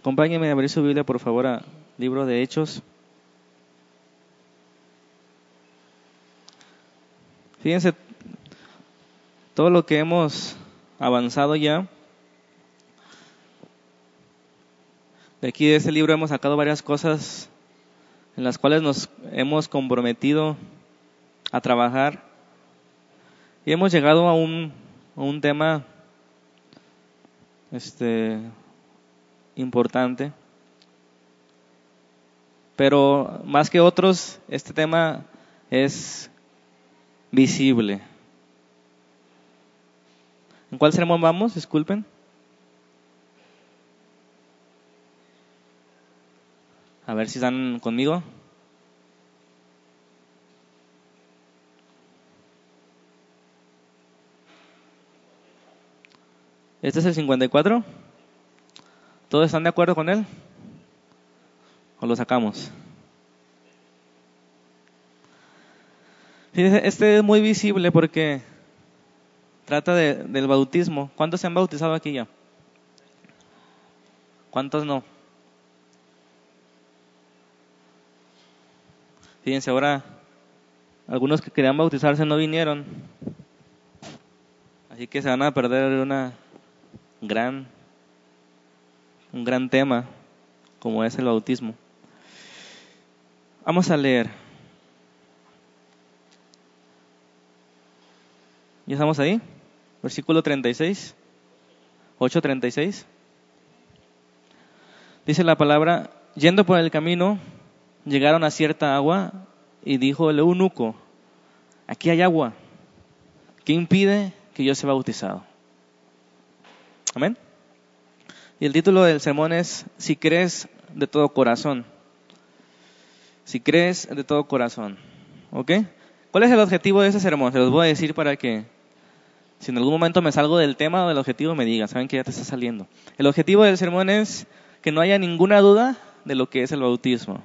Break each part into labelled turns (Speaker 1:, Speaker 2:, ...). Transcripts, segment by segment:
Speaker 1: Acompáñenme a abrir su Biblia, por favor, al libro de Hechos. Fíjense todo lo que hemos avanzado ya. De aquí de este libro hemos sacado varias cosas en las cuales nos hemos comprometido a trabajar y hemos llegado a un, a un tema este, importante. Pero más que otros, este tema es visible. ¿En cuál sermón vamos? Disculpen. A ver si están conmigo. ¿Este es el 54? ¿Todos están de acuerdo con él? ¿O lo sacamos? este es muy visible porque trata del bautismo. ¿Cuántos se han bautizado aquí ya? ¿Cuántos no? Fíjense, ahora algunos que querían bautizarse no vinieron. Así que se van a perder una gran, un gran tema como es el bautismo. Vamos a leer. ¿Ya estamos ahí? Versículo 36. 8.36. Dice la palabra, yendo por el camino, llegaron a cierta agua y dijo el eunuco, aquí hay agua, ¿qué impide que yo sea bautizado? Amén. Y el título del sermón es, si crees de todo corazón. Si crees de todo corazón. ¿Ok? ¿Cuál es el objetivo de ese sermón? Se los voy a decir para que si en algún momento me salgo del tema o del objetivo me digan, saben que ya te está saliendo. El objetivo del sermón es que no haya ninguna duda de lo que es el bautismo.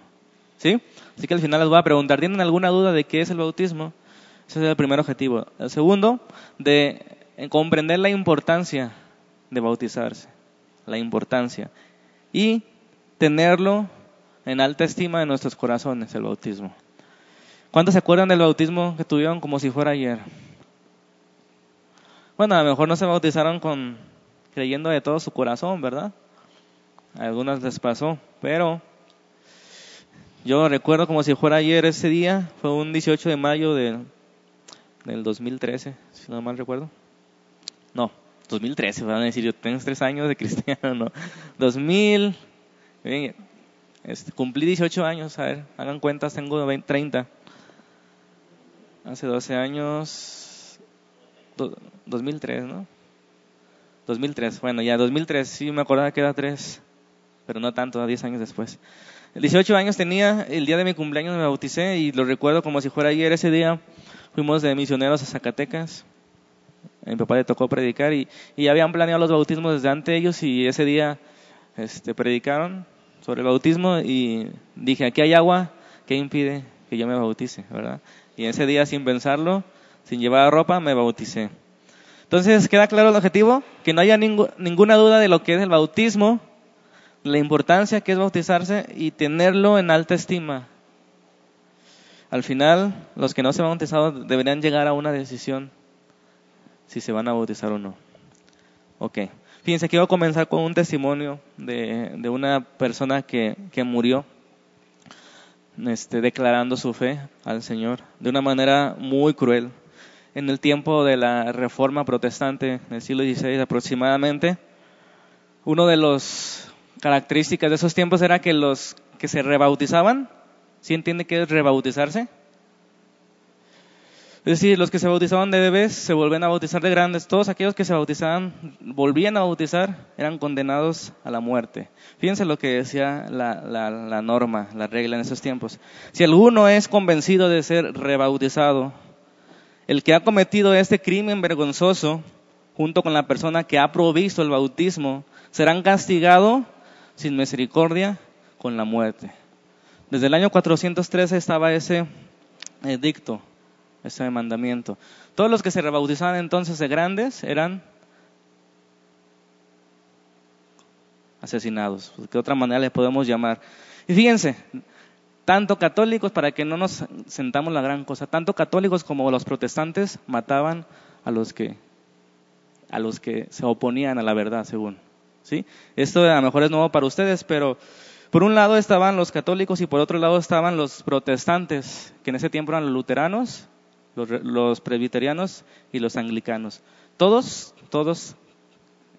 Speaker 1: ¿Sí? Así que al final les voy a preguntar, ¿tienen alguna duda de qué es el bautismo? Ese es el primer objetivo. El segundo, de comprender la importancia de bautizarse, la importancia. Y tenerlo en alta estima en nuestros corazones, el bautismo. ¿Cuántos se acuerdan del bautismo que tuvieron como si fuera ayer? Bueno, a lo mejor no se bautizaron con creyendo de todo su corazón, ¿verdad? A algunas les pasó, pero yo recuerdo como si fuera ayer ese día, fue un 18 de mayo de, del 2013, si no mal recuerdo. No, 2013, van a decir, yo tengo tres años de cristiano, no. 2000, este, cumplí 18 años, a ver, hagan cuentas, tengo 20, 30. Hace 12 años, 2003, ¿no? 2003, bueno, ya 2003, sí me acordaba que era 3, pero no tanto, 10 años después. 18 años tenía, el día de mi cumpleaños me bauticé y lo recuerdo como si fuera ayer ese día. Fuimos de misioneros a Zacatecas mi papá le tocó predicar y, y habían planeado los bautismos desde antes ellos y ese día este, predicaron sobre el bautismo y dije, aquí hay agua, ¿qué impide que yo me bautice? ¿verdad? Y ese día sin pensarlo, sin llevar ropa, me bauticé. Entonces, ¿queda claro el objetivo? Que no haya ninguna duda de lo que es el bautismo, la importancia que es bautizarse y tenerlo en alta estima. Al final, los que no se han bautizado deberían llegar a una decisión si se van a bautizar o no. Ok. Fíjense, quiero comenzar con un testimonio de, de una persona que, que murió este, declarando su fe al Señor de una manera muy cruel. En el tiempo de la reforma protestante, en el siglo XVI aproximadamente, uno de las características de esos tiempos era que los que se rebautizaban, ¿sí entiende qué es rebautizarse? Es decir, los que se bautizaban de bebés se volvían a bautizar de grandes. Todos aquellos que se bautizaban, volvían a bautizar, eran condenados a la muerte. Fíjense lo que decía la, la norma, la regla en esos tiempos. Si alguno es convencido de ser rebautizado, el que ha cometido este crimen vergonzoso, junto con la persona que ha provisto el bautismo, serán castigados sin misericordia con la muerte. Desde el año 413 estaba ese edicto ese mandamiento. Todos los que se rebautizaban entonces de grandes eran asesinados. ¿Qué otra manera les podemos llamar? Y fíjense, tanto católicos, para que no nos sentamos la gran cosa, tanto católicos como los protestantes mataban a los que, a los que se oponían a la verdad, según. ¿sí? Esto a lo mejor es nuevo para ustedes, pero por un lado estaban los católicos y por otro lado estaban los protestantes, que en ese tiempo eran los luteranos, los, presbiterianos y los anglicanos. Todos, todos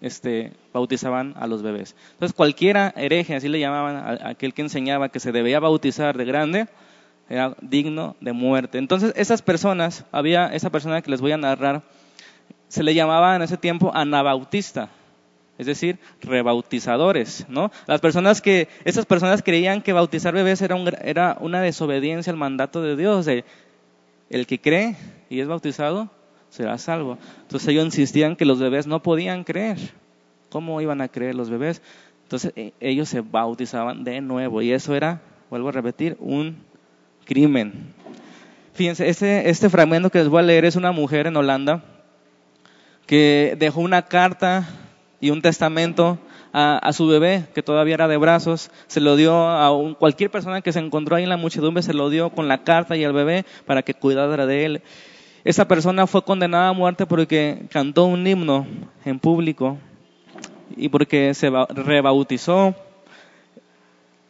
Speaker 1: este, bautizaban a los bebés. Entonces cualquiera hereje, así le llamaban aquel que enseñaba que se debía bautizar de grande, era digno de muerte. Entonces esas personas, había esa persona que les voy a narrar, se le llamaba en ese tiempo anabautista, es decir, rebautizadores, ¿no? Las personas que, esas personas creían que bautizar bebés era, era una desobediencia al mandato de Dios, de el que cree y es bautizado será salvo. Entonces ellos insistían que los bebés no podían creer. ¿Cómo iban a creer los bebés? Entonces e, ellos se bautizaban de nuevo y eso era, vuelvo a repetir, un crimen. Fíjense, este, este fragmento que les voy a leer es una mujer en Holanda que dejó una carta y un testamento a, su bebé, que todavía era de brazos, se lo dio a cualquier persona que se encontró ahí en la muchedumbre, se lo dio con la carta y el bebé para que cuidara de él. Esa persona fue condenada a muerte porque cantó un himno en público y porque se rebautizó.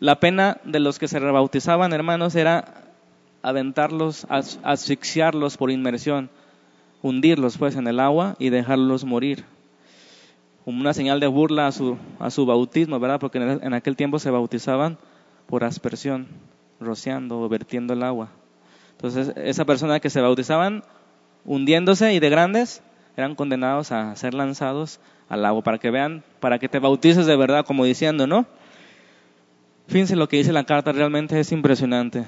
Speaker 1: La pena de los que se rebautizaban, hermanos, era aventarlos, asfixiarlos por inmersión, hundirlos pues en el agua y dejarlos morir. Como una señal de burla a su, a su bautismo, ¿verdad? Porque en aquel tiempo se bautizaban por aspersión, rociando o vertiendo el agua. Entonces, esa persona que se bautizaban hundiéndose y de grandes, eran condenados a ser lanzados al agua, para que vean, para que te bautices de verdad, como diciendo, ¿no? Fíjense lo que dice la carta, realmente es impresionante.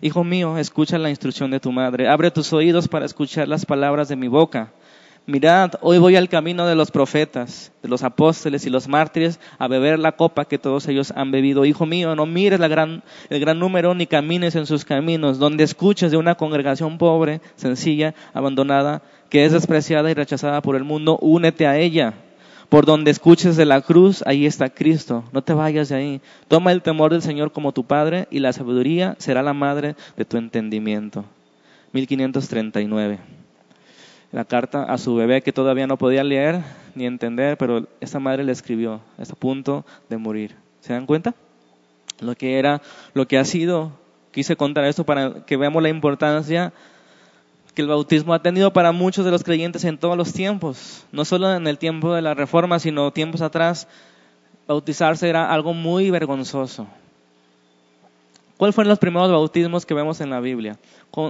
Speaker 1: Hijo mío, escucha la instrucción de tu madre, abre tus oídos para escuchar las palabras de mi boca. Mirad, hoy voy al camino de los profetas, de los apóstoles y los mártires a beber la copa que todos ellos han bebido. Hijo mío, no mires el gran número ni camines en sus caminos, donde escuches de una congregación pobre, sencilla, abandonada, que es despreciada y rechazada por el mundo, únete a ella. Por donde escuches de la cruz, ahí está Cristo. No te vayas de ahí. Toma el temor del Señor como tu Padre y la sabiduría será la madre de tu entendimiento. 1539 la carta a su bebé que todavía no podía leer ni entender, pero esta madre le escribió, está a punto de morir. ¿Se dan cuenta? Lo que era, lo que ha sido. Quise contar esto para que veamos la importancia que el bautismo ha tenido para muchos de los creyentes en todos los tiempos, no solo en el tiempo de la reforma, sino tiempos atrás, bautizarse era algo muy vergonzoso. ¿Cuáles fueron los primeros bautismos que vemos en la Biblia?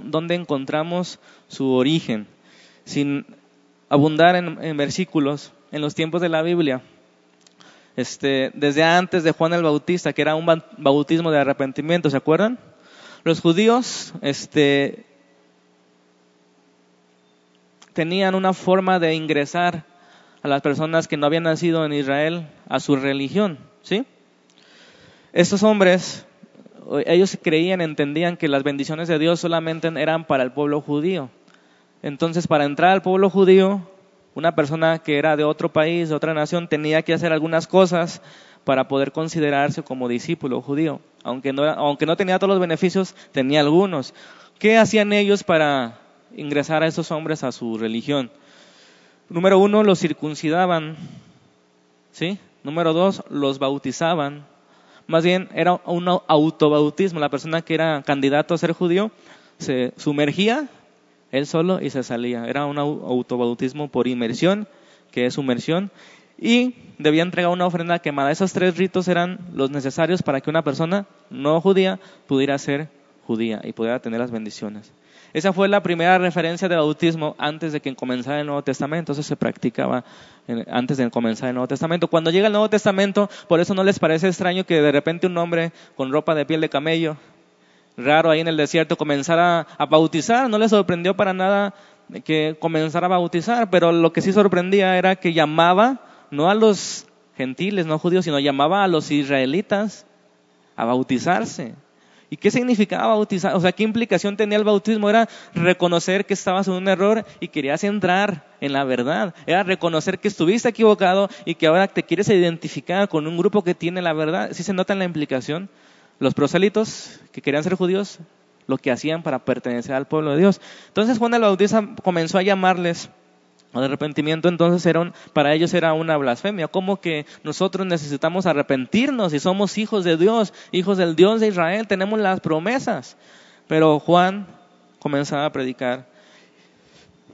Speaker 1: ¿Dónde encontramos su origen? Sin abundar en, versículos, en los tiempos de la Biblia, este, desde antes de Juan el Bautista, que era un bautismo de arrepentimiento, ¿se acuerdan? Los judíos este, tenían una forma de ingresar a las personas que no habían nacido en Israel a su religión, ¿sí? Estos hombres, ellos creían, entendían que las bendiciones de Dios solamente eran para el pueblo judío. Entonces, para entrar al pueblo judío, una persona que era de otro país, de otra nación, tenía que hacer algunas cosas para poder considerarse como discípulo judío. Aunque no, aunque no tenía todos los beneficios, tenía algunos. ¿Qué hacían ellos para ingresar a esos hombres a su religión? Número uno, los circuncidaban. ¿Sí? Número dos, los bautizaban. Más bien, era un autobautismo. La persona que era candidato a ser judío se sumergía él solo y se salía. Era un autobautismo por inmersión, que es sumersión, y debía entregar una ofrenda quemada. Esos tres ritos eran los necesarios para que una persona no judía pudiera ser judía y pudiera tener las bendiciones. Esa fue la primera referencia de bautismo antes de que comenzara el Nuevo Testamento. Eso se practicaba antes de comenzar el Nuevo Testamento. Cuando llega el Nuevo Testamento, por eso no les parece extraño que de repente un hombre con ropa de piel de camello raro ahí en el desierto comenzar a, bautizar. No le sorprendió para nada que comenzara a bautizar, pero lo que sí sorprendía era que llamaba no a los gentiles, no judíos, sino llamaba a los israelitas a bautizarse. ¿Y qué significaba bautizar? O sea, ¿qué implicación tenía el bautismo? Era reconocer que estabas en un error y querías entrar en la verdad. Era reconocer que estuviste equivocado y que ahora te quieres identificar con un grupo que tiene la verdad. ¿Sí se nota la implicación? Los proselitos que querían ser judíos, lo que hacían para pertenecer al pueblo de Dios. Entonces Juan el Bautista comenzó a llamarles de arrepentimiento entonces para ellos era una blasfemia, como que nosotros necesitamos arrepentirnos y somos hijos de Dios, hijos del Dios de Israel, tenemos las promesas. Pero Juan comenzaba a predicar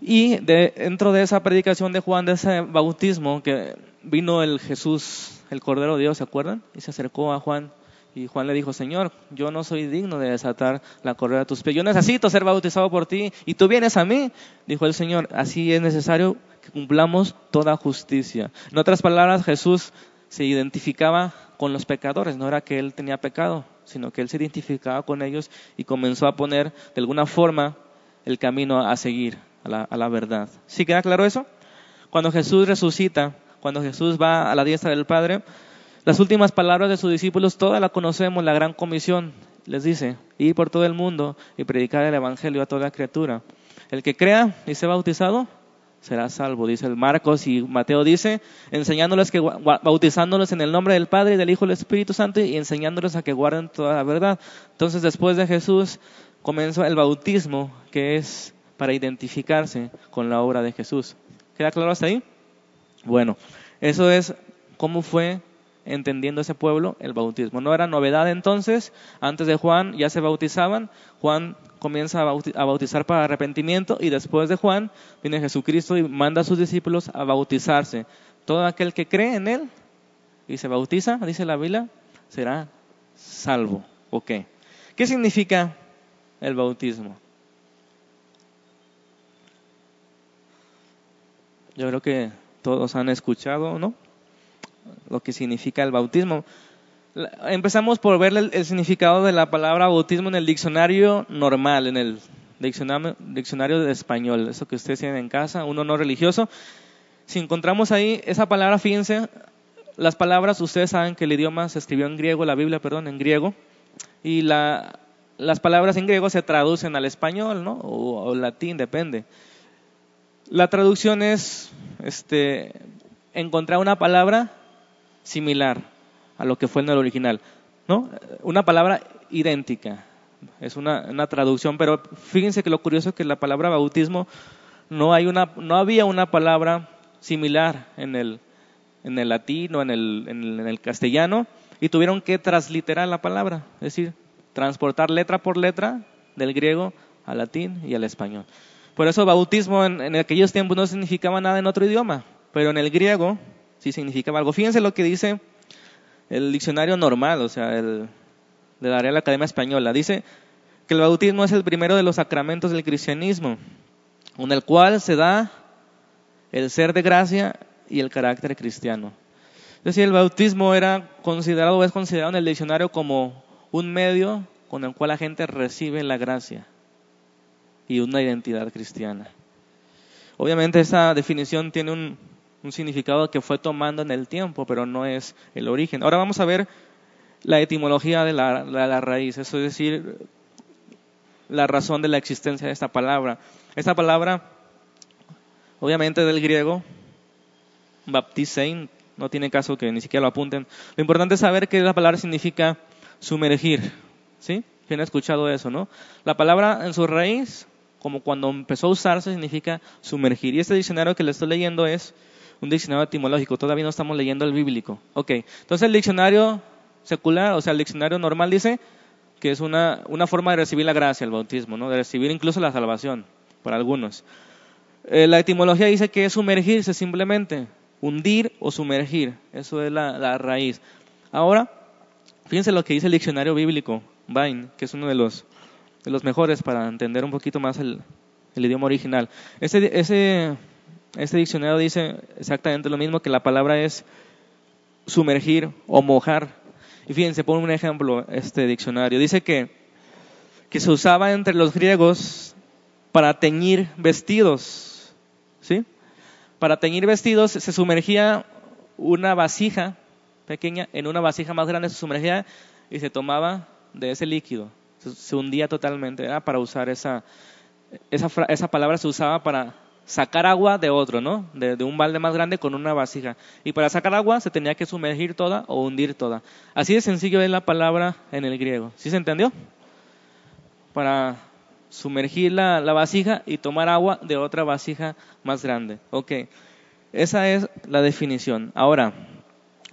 Speaker 1: y dentro de esa predicación de Juan, de ese bautismo, que vino el Jesús, el Cordero de Dios, ¿se acuerdan? Y se acercó a Juan y Juan le dijo, Señor, yo no soy digno de desatar la correa de tus pies. Yo necesito ser bautizado por ti y tú vienes a mí. Dijo el Señor, así es necesario que cumplamos toda justicia. En otras palabras, Jesús se identificaba con los pecadores. No era que él tenía pecado, sino que él se identificaba con ellos y comenzó a poner de alguna forma el camino a seguir, a la, a la verdad. ¿Sí queda claro eso? Cuando Jesús resucita, cuando Jesús va a la diestra del Padre, las últimas palabras de sus discípulos, todas la conocemos, la gran comisión. Les dice, ir por todo el mundo y predicar el Evangelio a toda criatura. El que crea y sea bautizado será salvo, dice el Marcos y Mateo dice, enseñándoles que bautizándolos en el nombre del Padre y del Hijo y del Espíritu Santo y enseñándoles a que guarden toda la verdad. Entonces, después de Jesús comenzó el bautismo, que es para identificarse con la obra de Jesús. ¿Queda claro hasta ahí? Bueno, eso es cómo fue entendiendo ese pueblo el bautismo. No era novedad entonces, antes de Juan ya se bautizaban, Juan comienza a bautizar para arrepentimiento y después de Juan viene Jesucristo y manda a sus discípulos a bautizarse. Todo aquel que cree en él y se bautiza, dice la Biblia, será salvo. ¿Ok? ¿Qué significa el bautismo? Yo creo que todos han escuchado, ¿no? Lo que significa el bautismo. Empezamos por ver el, significado de la palabra bautismo en el diccionario normal, en el diccionario, diccionario de español, eso que ustedes tienen en casa, uno no religioso. Si encontramos ahí esa palabra, fíjense, las palabras, ustedes saben que el idioma se escribió en griego, la Biblia, perdón, en griego, y la, las palabras en griego se traducen al español, ¿no? O, o latín, depende. La traducción es este, encontrar una palabra similar a lo que fue en el original. ¿no? Una palabra idéntica, es una, una, traducción, pero fíjense que lo curioso es que la palabra bautismo no, hay una, no había una palabra similar en el, en el latín o en el, en el castellano y tuvieron que transliterar la palabra, es decir, transportar letra por letra del griego al latín y al español. Por eso bautismo en, en aquellos tiempos no significaba nada en otro idioma, pero en el griego sí significaba algo. Fíjense lo que dice el diccionario normal, o sea, el de la Real Academia Española. Dice que el bautismo es el primero de los sacramentos del cristianismo, con el cual se da el ser de gracia y el carácter cristiano. Es decir, el bautismo era considerado o es considerado en el diccionario como un medio con el cual la gente recibe la gracia y una identidad cristiana. Obviamente esa definición tiene un, un significado que fue tomando en el tiempo, pero no es el origen. Ahora vamos a ver la etimología de la, raíz, eso es decir, la razón de la existencia de esta palabra. Esta palabra, obviamente del griego, baptisein, no tiene caso que ni siquiera lo apunten. Lo importante es saber que la palabra significa sumergir, ¿sí? ¿Quién ha escuchado eso, no? La palabra en su raíz, como cuando empezó a usarse, significa sumergir. Y este diccionario que le estoy leyendo es un diccionario etimológico, todavía no estamos leyendo el bíblico. Ok, entonces el diccionario secular, o sea, el diccionario normal dice que es una, una forma de recibir la gracia, el bautismo, ¿no? de recibir incluso la salvación, para algunos. Eh, la etimología dice que es sumergirse simplemente, hundir o sumergir, eso es la, la raíz. Ahora, fíjense lo que dice el diccionario bíblico, Vine, que es uno de los, de los mejores para entender un poquito más el, el idioma original. Ese, ese este diccionario dice exactamente lo mismo, que la palabra es sumergir o mojar. Y fíjense, pone un ejemplo este diccionario. Dice que, que se usaba entre los griegos para teñir vestidos. ¿Sí? Para teñir vestidos se sumergía una vasija pequeña en una vasija más grande, se sumergía y se tomaba de ese líquido se hundía totalmente, era para usar esa, esa, esa palabra se usaba para sacar agua de otro, ¿no? De, un balde más grande con una vasija. Y para sacar agua se tenía que sumergir toda o hundir toda. Así de sencillo es la palabra en el griego. ¿Sí se entendió? Para sumergir la, la vasija y tomar agua de otra vasija más grande. Ok, esa es la definición. Ahora,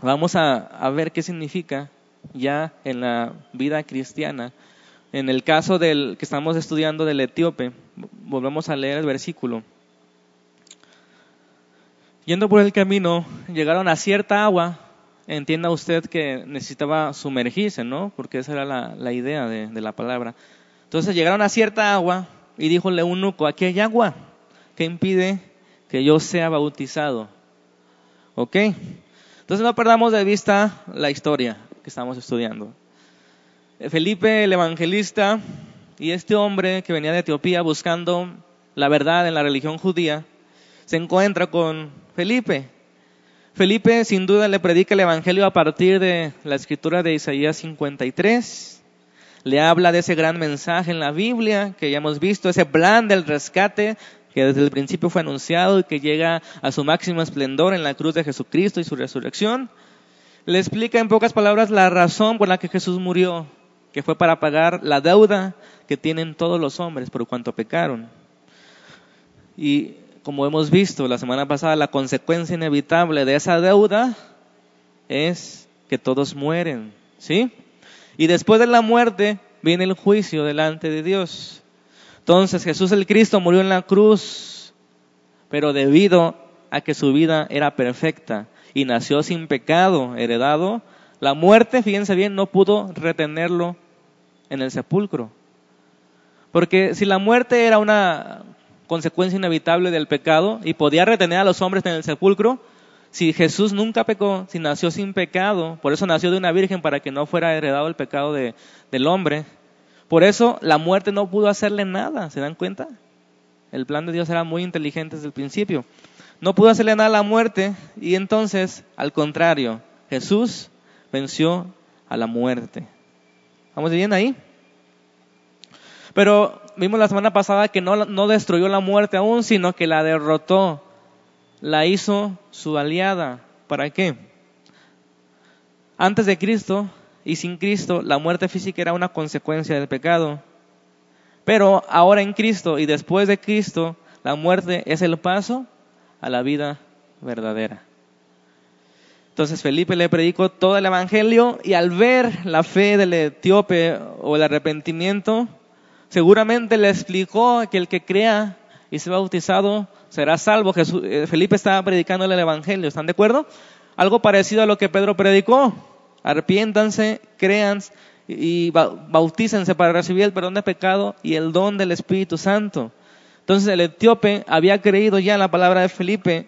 Speaker 1: vamos a, a ver qué significa ya en la vida cristiana. En el caso del que estamos estudiando del etíope, volvemos a leer el versículo. Yendo por el camino, llegaron a cierta agua. Entienda usted que necesitaba sumergirse, ¿no? Porque esa era la, idea de, de, la palabra. Entonces llegaron a cierta agua y dijo el eunuco, aquí hay agua que impide que yo sea bautizado. ¿Ok? Entonces no perdamos de vista la historia que estamos estudiando. Felipe el evangelista y este hombre que venía de Etiopía buscando la verdad en la religión judía, se encuentra con Felipe. Felipe sin duda le predica el Evangelio a partir de la escritura de Isaías 53. Le habla de ese gran mensaje en la Biblia que ya hemos visto, ese plan del rescate que desde el principio fue anunciado y que llega a su máximo esplendor en la cruz de Jesucristo y su resurrección. Le explica en pocas palabras la razón por la que Jesús murió, que fue para pagar la deuda que tienen todos los hombres por cuanto pecaron. Y como hemos visto la semana pasada, la consecuencia inevitable de esa deuda es que todos mueren, ¿sí? Y después de la muerte viene el juicio delante de Dios. Entonces Jesús el Cristo murió en la cruz, pero debido a que su vida era perfecta y nació sin pecado, heredado, la muerte, fíjense bien, no pudo retenerlo en el sepulcro. Porque si la muerte era una consecuencia inevitable del pecado y podía retener a los hombres en el sepulcro. Si Jesús nunca pecó, si nació sin pecado, por eso nació de una virgen para que no fuera heredado el pecado de, del hombre. Por eso la muerte no pudo hacerle nada, ¿se dan cuenta? El plan de Dios era muy inteligente desde el principio. No pudo hacerle nada a la muerte y entonces, al contrario, Jesús venció a la muerte. ¿Vamos bien ahí? Pero vimos la semana pasada que no, no destruyó la muerte aún, sino que la derrotó, la hizo su aliada. ¿Para qué? Antes de Cristo y sin Cristo, la muerte física era una consecuencia del pecado. Pero ahora en Cristo y después de Cristo, la muerte es el paso a la vida verdadera. Entonces Felipe le predicó todo el Evangelio y al ver la fe del etíope o el arrepentimiento, seguramente le explicó que el que crea y sea bautizado será salvo. Eh, Felipe estaba predicando el Evangelio, ¿están de acuerdo? Algo parecido a lo que Pedro predicó. Arrepiéntanse, crean y bautícense para recibir el perdón de pecado y el don del Espíritu Santo. Entonces el etíope había creído ya en la palabra de Felipe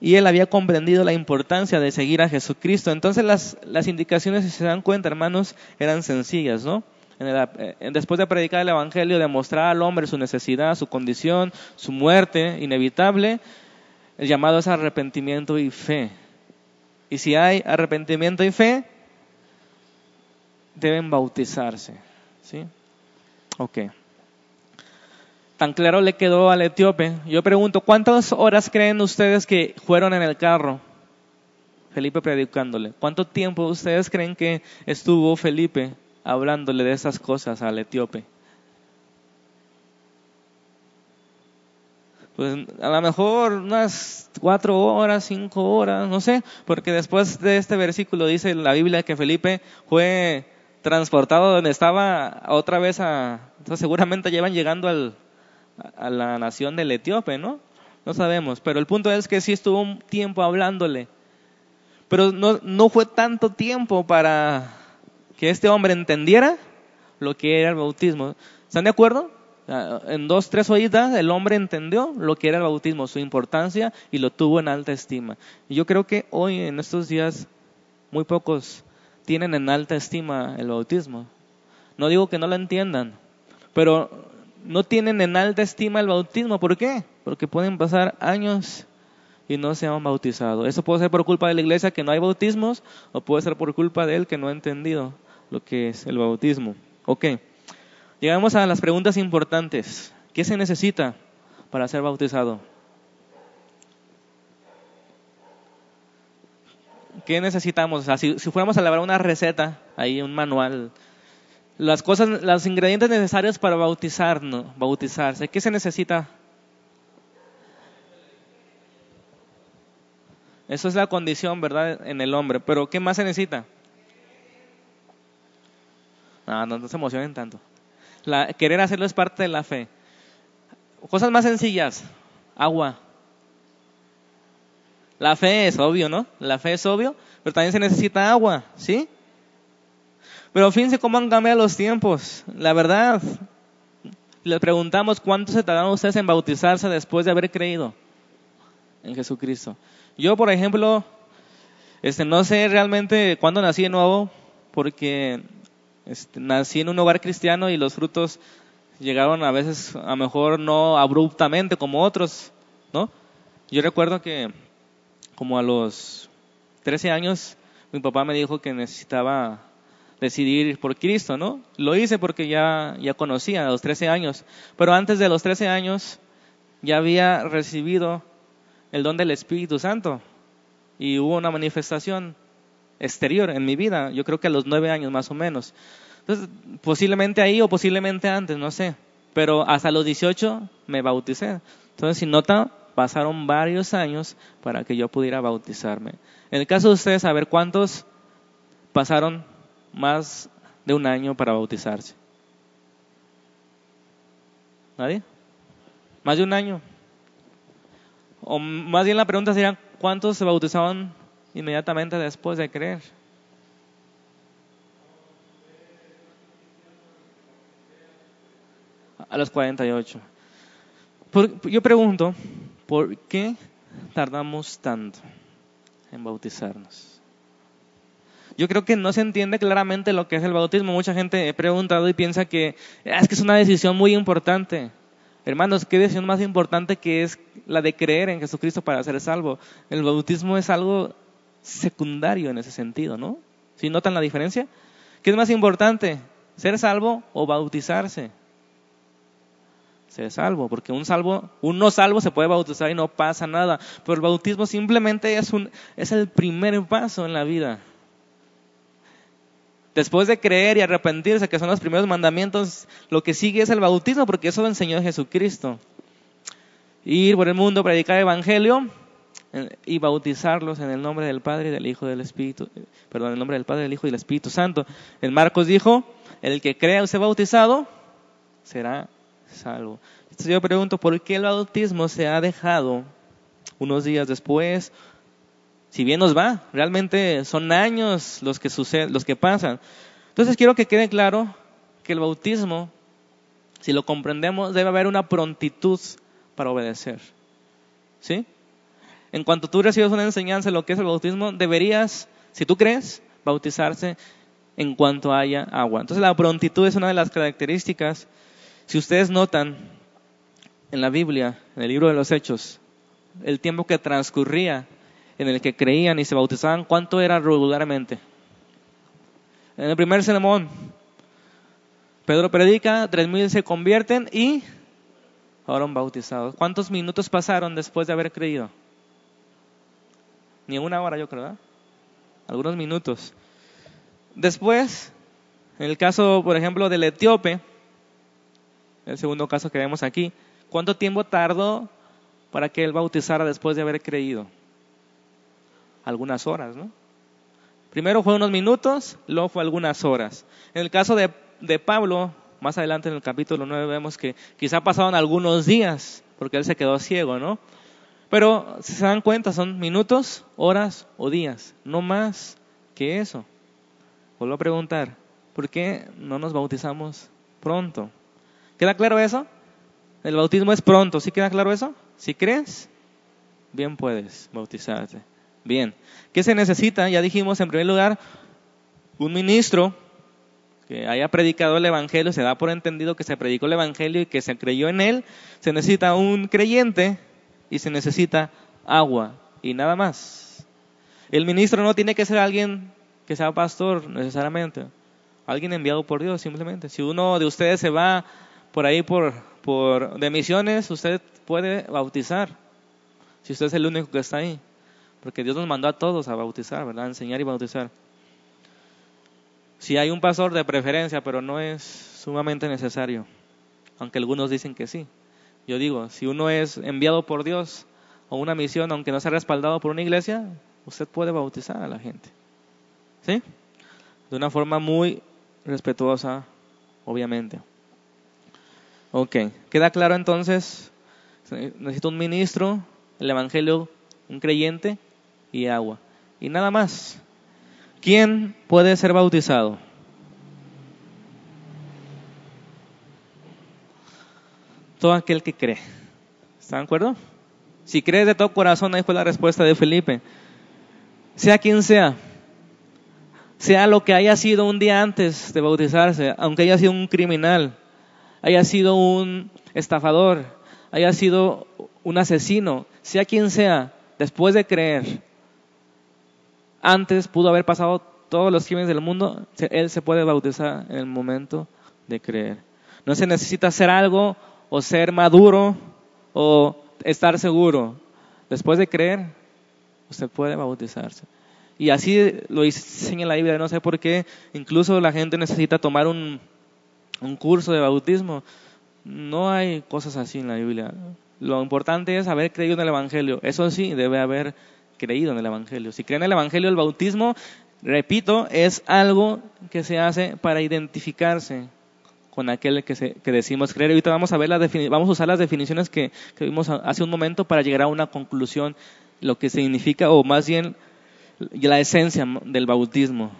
Speaker 1: y él había comprendido la importancia de seguir a Jesucristo. Entonces las, las indicaciones, si se dan cuenta, hermanos, eran sencillas, ¿no? Eh, después de predicar el Evangelio, de mostrar al hombre su necesidad, su condición, su muerte inevitable, el llamado es arrepentimiento y fe. Y si hay arrepentimiento y fe, deben bautizarse. ¿Sí? Ok. Tan claro le quedó al etíope. Yo pregunto, ¿cuántas horas creen ustedes que fueron en el carro? Felipe predicándole. ¿Cuánto tiempo ustedes creen que estuvo Felipe hablándole de esas cosas al etíope. Pues a lo mejor unas cuatro horas, cinco horas, no sé, porque después de este versículo dice la Biblia que Felipe fue transportado donde estaba otra vez a, seguramente llevan llegando al, a la nación del etíope, ¿no? No sabemos, pero el punto es que sí estuvo un tiempo hablándole, pero no, no fue tanto tiempo para que este hombre entendiera lo que era el bautismo. ¿Están de acuerdo? En dos, tres oídas el hombre entendió lo que era el bautismo, su importancia y lo tuvo en alta estima. Y yo creo que hoy, en estos días, muy pocos tienen en alta estima el bautismo. No digo que no lo entiendan, pero no tienen en alta estima el bautismo. ¿Por qué? Porque pueden pasar años y no se han bautizado. Eso puede ser por culpa de la iglesia que no hay bautismos o puede ser por culpa de él que no ha entendido lo que es el bautismo. Ok, Llegamos a las preguntas importantes. ¿Qué se necesita para ser bautizado? ¿Qué necesitamos? si, fuéramos a elaborar una receta, ahí un manual, las cosas, los ingredientes necesarios para bautizarnos, bautizarse, ¿qué se necesita? Eso es la condición, ¿verdad? En el hombre. Pero ¿qué más se necesita? No, no, se emocionen tanto. Querer hacerlo es parte de la fe. Cosas más sencillas. Agua. La fe es obvio, ¿no? La fe es obvio, pero también se necesita agua, ¿sí? Pero fíjense cómo han cambiado los tiempos. La verdad, le preguntamos cuánto se tardaron ustedes en bautizarse después de haber creído en Jesucristo. Yo, por ejemplo, este, no sé realmente cuándo nací de nuevo, porque este, nací en un hogar cristiano y los frutos llegaron a veces, a mejor no abruptamente como otros, ¿no? Yo recuerdo que como a los 13 años mi papá me dijo que necesitaba decidir por Cristo, ¿no? Lo hice porque ya, ya conocía a los 13 años, pero antes de los 13 años ya había recibido el don del Espíritu Santo y hubo una manifestación exterior en mi vida, yo creo que a los nueve años más o menos. Entonces, posiblemente ahí o posiblemente antes, no sé, pero hasta los 18 me bauticé. Entonces, si nota, pasaron varios años para que yo pudiera bautizarme. En el caso de ustedes, a ver cuántos pasaron más de un año para bautizarse. ¿Nadie? Más de un año. O más bien la pregunta sería, ¿cuántos se bautizaban inmediatamente después de creer? A los 48. yo pregunto, ¿por qué tardamos tanto en bautizarnos? Yo creo que no se entiende claramente lo que es el bautismo. Mucha gente he preguntado y piensa que ah, es que es una decisión muy importante. Hermanos, qué decisión más importante que es la de creer en Jesucristo para ser salvo. El bautismo es algo secundario en ese sentido, ¿no? ¿Sí notan la diferencia? ¿Qué es más importante? ¿Ser salvo o bautizarse? Ser salvo, porque un salvo, un no salvo se puede bautizar y no pasa nada. Pero el bautismo simplemente es, un, es el primer paso en la vida. Después de creer y arrepentirse, que son los primeros mandamientos, lo que sigue es el bautismo, porque eso lo enseñó Jesucristo. Ir por el mundo, predicar el evangelio y bautizarlos en el nombre del Padre y del Hijo del Espíritu, perdón, en el nombre del Padre, del Hijo y del Espíritu Santo. En Marcos dijo, el que crea o sea bautizado será salvo. Entonces yo pregunto, ¿por qué el bautismo se ha dejado unos días después si bien nos va, realmente son años los que suceden, los que pasan. Entonces quiero que quede claro que el bautismo, si lo comprendemos, debe haber una prontitud para obedecer. ¿Sí? En cuanto tú recibes una enseñanza de lo que es el bautismo, deberías, si tú crees, bautizarse en cuanto haya agua. Entonces la prontitud es una de las características. Si ustedes notan en la Biblia, en el libro de los Hechos, el tiempo que transcurría en el que creían y se bautizaban, ¿cuánto era regularmente? En el primer sermón, Pedro predica, tres mil se convierten y fueron bautizados. ¿Cuántos minutos pasaron después de haber creído? Ni una hora, yo creo, Algunos minutos. Después, en el caso, por ejemplo, del etíope, el segundo caso que vemos aquí, ¿cuánto tiempo tardó para que él bautizara después de haber creído? algunas horas, ¿no? Primero fue unos minutos, luego fue algunas horas. En el caso de, de Pablo, más adelante en el capítulo 9 vemos que quizá pasaron algunos días, porque él se quedó ciego, ¿no? Pero si se dan cuenta, son minutos, horas o días, no más que eso. Vuelvo a preguntar, ¿por qué no nos bautizamos pronto? ¿Queda claro eso? El bautismo es pronto, ¿sí queda claro eso? Si crees, bien puedes bautizarte. Bien, ¿qué se necesita? Ya dijimos en primer lugar, un ministro que haya predicado el Evangelio, se da por entendido que se predicó el Evangelio y que se creyó en él, se necesita un creyente y se necesita agua y nada más. El ministro no tiene que ser alguien que sea pastor necesariamente. alguien enviado por Dios simplemente. Si uno de ustedes se va por ahí por, por de misiones, usted puede bautizar. Si usted es el único que está ahí. Porque Dios nos mandó a todos a bautizar, ¿verdad? enseñar y bautizar. Si hay un pastor de preferencia, pero no es sumamente necesario. Aunque algunos dicen que sí. Yo digo, si uno es enviado por Dios a una misión, aunque no sea respaldado por una iglesia, usted puede bautizar a la gente. ¿Sí? De una forma muy respetuosa, obviamente. Ok, ¿queda claro entonces? Necesito un ministro, el Evangelio, un creyente y agua. Y nada más. ¿Quién puede ser bautizado? Todo aquel que cree. ¿Está de acuerdo? Si crees de todo corazón, ahí fue la respuesta de Felipe. Sea quien sea, sea lo que haya sido un día antes de bautizarse, aunque haya sido un criminal, haya sido un estafador, haya sido un asesino, sea quien sea, después de creer, antes pudo haber pasado todos los crímenes del mundo, él se puede bautizar en el momento de creer. No se necesita hacer algo o ser maduro o estar seguro. Después de creer, usted puede bautizarse. Y así lo enseña la Biblia, no sé por qué, incluso la gente necesita tomar un, un curso de bautismo. No hay cosas así en la Biblia. Lo importante es haber creído en el Evangelio. Eso sí, debe haber creído en el Evangelio. Si creen en el Evangelio, el bautismo, repito, es algo que se hace para identificarse con aquel que, decimos creer. Ahorita vamos a ver vamos a usar las definiciones que, que vimos hace un momento para llegar a una conclusión, lo que significa, o más bien la esencia del bautismo.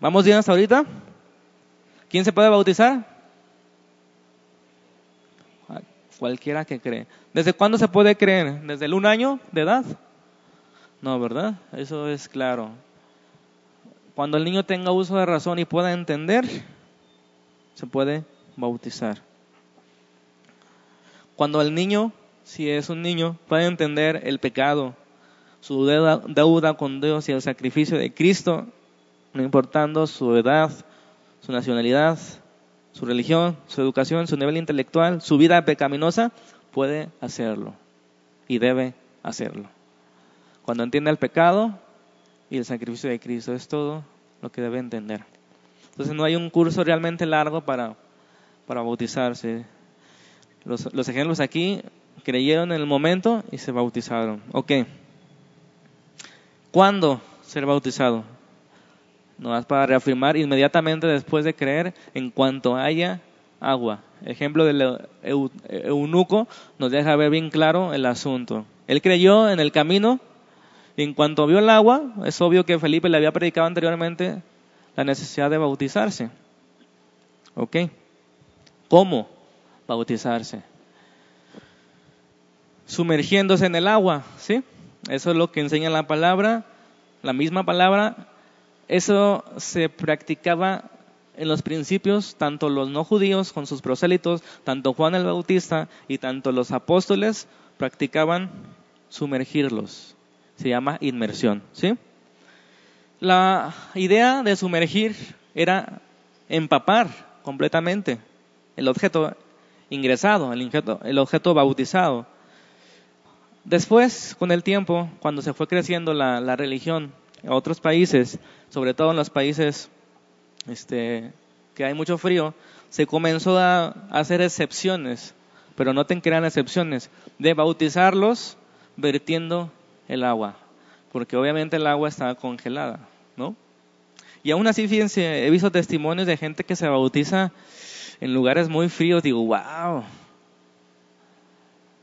Speaker 1: ¿Vamos bien hasta ahorita? ¿Quién se puede bautizar? Cualquiera que cree. ¿Desde cuándo se puede creer? ¿Desde el un año de edad? No, ¿verdad? Eso es claro. Cuando el niño tenga uso de razón y pueda entender, se puede bautizar. Cuando el niño, si es un niño, puede entender el pecado, su deuda, con Dios y el sacrificio de Cristo, no importando su edad, su nacionalidad, su religión, su educación, su nivel intelectual, su vida pecaminosa, puede hacerlo y debe hacerlo. Cuando entiende el pecado y el sacrificio de Cristo, es todo lo que debe entender. Entonces no hay un curso realmente largo para, para bautizarse. Los, los ejemplos aquí creyeron en el momento y se bautizaron. Ok. ¿Cuándo ser bautizado? No es para reafirmar inmediatamente después de creer en cuanto haya agua. ejemplo del eunuco nos deja ver bien claro el asunto. Él creyó en el camino en cuanto vio el agua, es obvio que Felipe le había predicado anteriormente la necesidad de bautizarse. ¿Ok? ¿Cómo bautizarse? Sumergiéndose en el agua, ¿sí? Eso es lo que enseña la palabra, la misma palabra. Eso se practicaba en los principios, tanto los no judíos con sus prosélitos, tanto Juan el Bautista y tanto los apóstoles practicaban sumergirlos se llama inmersión. ¿sí? La idea de sumergir era empapar completamente el objeto ingresado, el objeto, el objeto bautizado. Después, con el tiempo, cuando se fue creciendo la, religión en otros países, sobre todo en los países este, que hay mucho frío, se comenzó a hacer excepciones, pero noten que eran excepciones, de bautizarlos vertiendo el agua, porque obviamente el agua estaba congelada, ¿no? Y aún así, fíjense, he visto testimonios de gente que se bautiza en lugares muy fríos, digo, wow,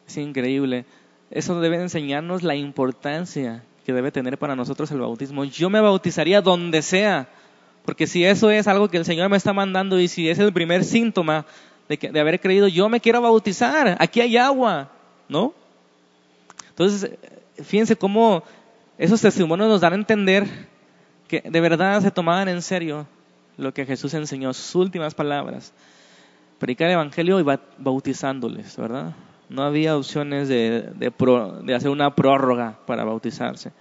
Speaker 1: es increíble. Eso debe enseñarnos la importancia que debe tener para nosotros el bautismo. Yo me bautizaría donde sea, porque si eso es algo que el Señor me está mandando y si es el primer síntoma de, que, de haber creído, yo me quiero bautizar, aquí hay agua, ¿no? Entonces, fíjense cómo esos testimonios nos dan a entender que de verdad se tomaban en serio lo que Jesús enseñó, sus últimas palabras. Predicar el Evangelio y bautizándoles, ¿verdad? No había opciones de, de hacer una prórroga para bautizarse.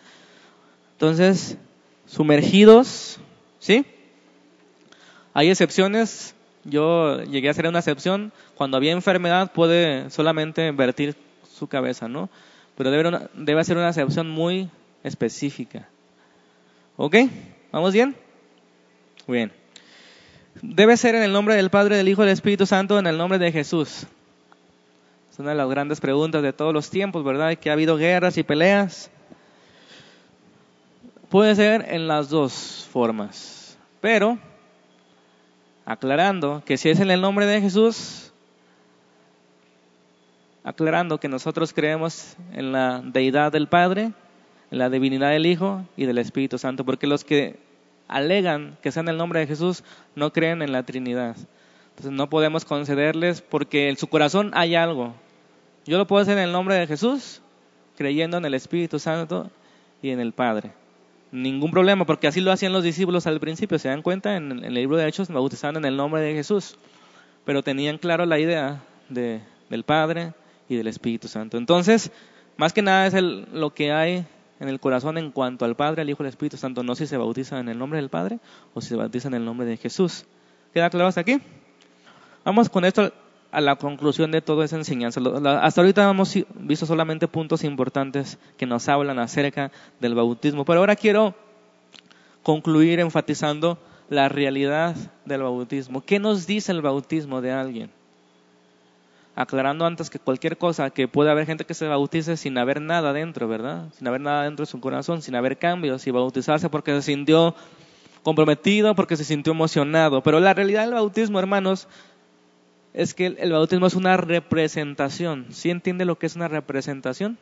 Speaker 1: Entonces, sumergidos, ¿sí? Hay excepciones, yo llegué a hacer una excepción, cuando había enfermedad puede solamente vertir su cabeza, ¿no? Pero debe, debe ser una excepción muy específica. ¿Ok? ¿Vamos bien? Bien. Debe ser en el nombre del Padre, del Hijo y del Espíritu Santo, en el nombre de Jesús. Es una de las grandes preguntas de todos los tiempos, ¿verdad? Que ha habido guerras y peleas. Puede ser en las dos formas, pero aclarando que si es en el nombre de Jesús, aclarando que nosotros creemos en la deidad del Padre, la divinidad del Hijo y del Espíritu Santo, porque los que alegan que sea en el nombre de Jesús no creen en la Trinidad. Entonces no podemos concederles porque en su corazón hay algo. Yo lo puedo hacer en el nombre de Jesús, creyendo en el Espíritu Santo y en el Padre. Ningún problema, porque así lo hacían los discípulos al principio. Se dan cuenta, en, el libro de Hechos bautizaban en el nombre de Jesús, pero tenían claro la idea de, del Padre y del Espíritu Santo. Entonces, más que nada es lo que hay en el corazón en cuanto al Padre, al Hijo y al Espíritu Santo, no si se bautiza en el nombre del Padre o si se bautiza en el nombre de Jesús. ¿Queda claro hasta aquí? Vamos con esto a la conclusión de toda esa enseñanza. Hasta ahorita hemos visto solamente puntos importantes que nos hablan acerca del bautismo, pero ahora quiero concluir enfatizando la realidad del bautismo. ¿Qué nos dice el bautismo de alguien? Aclarando antes que cualquier cosa que puede haber gente que se bautice sin haber nada dentro, ¿verdad? Sin haber nada dentro de su corazón, sin haber cambios y bautizarse porque se sintió comprometido, porque se sintió emocionado. Pero la realidad del bautismo, hermanos, es que el, bautismo es una representación. ¿Sí entiende lo que es una representación?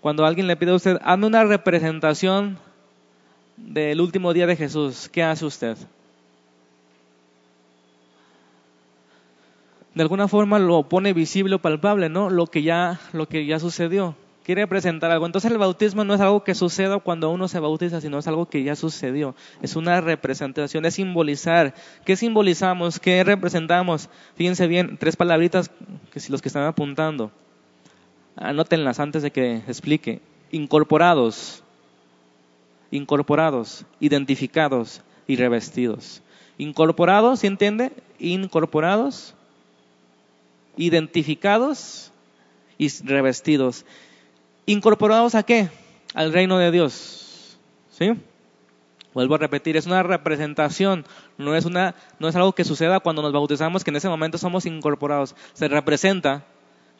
Speaker 1: Cuando alguien le pide a usted, hazme una representación del último día de Jesús, ¿qué hace usted? De alguna forma lo pone visible o palpable, ¿no? Lo que ya, lo que ya sucedió. Quiere presentar algo. Entonces el bautismo no es algo que suceda cuando uno se bautiza, sino es algo que ya sucedió. Es una representación, es simbolizar. ¿Qué simbolizamos? ¿Qué representamos? Fíjense bien, tres palabritas que si los que están apuntando, anótenlas antes de que explique. Incorporados, incorporados, identificados y revestidos. Incorporados, ¿se entiende? Incorporados, identificados y revestidos. ¿Incorporados a qué? Al reino de Dios. ¿Sí? Vuelvo a repetir, es una representación, no es, una, no es algo que suceda cuando nos bautizamos, que en ese momento somos incorporados. Se representa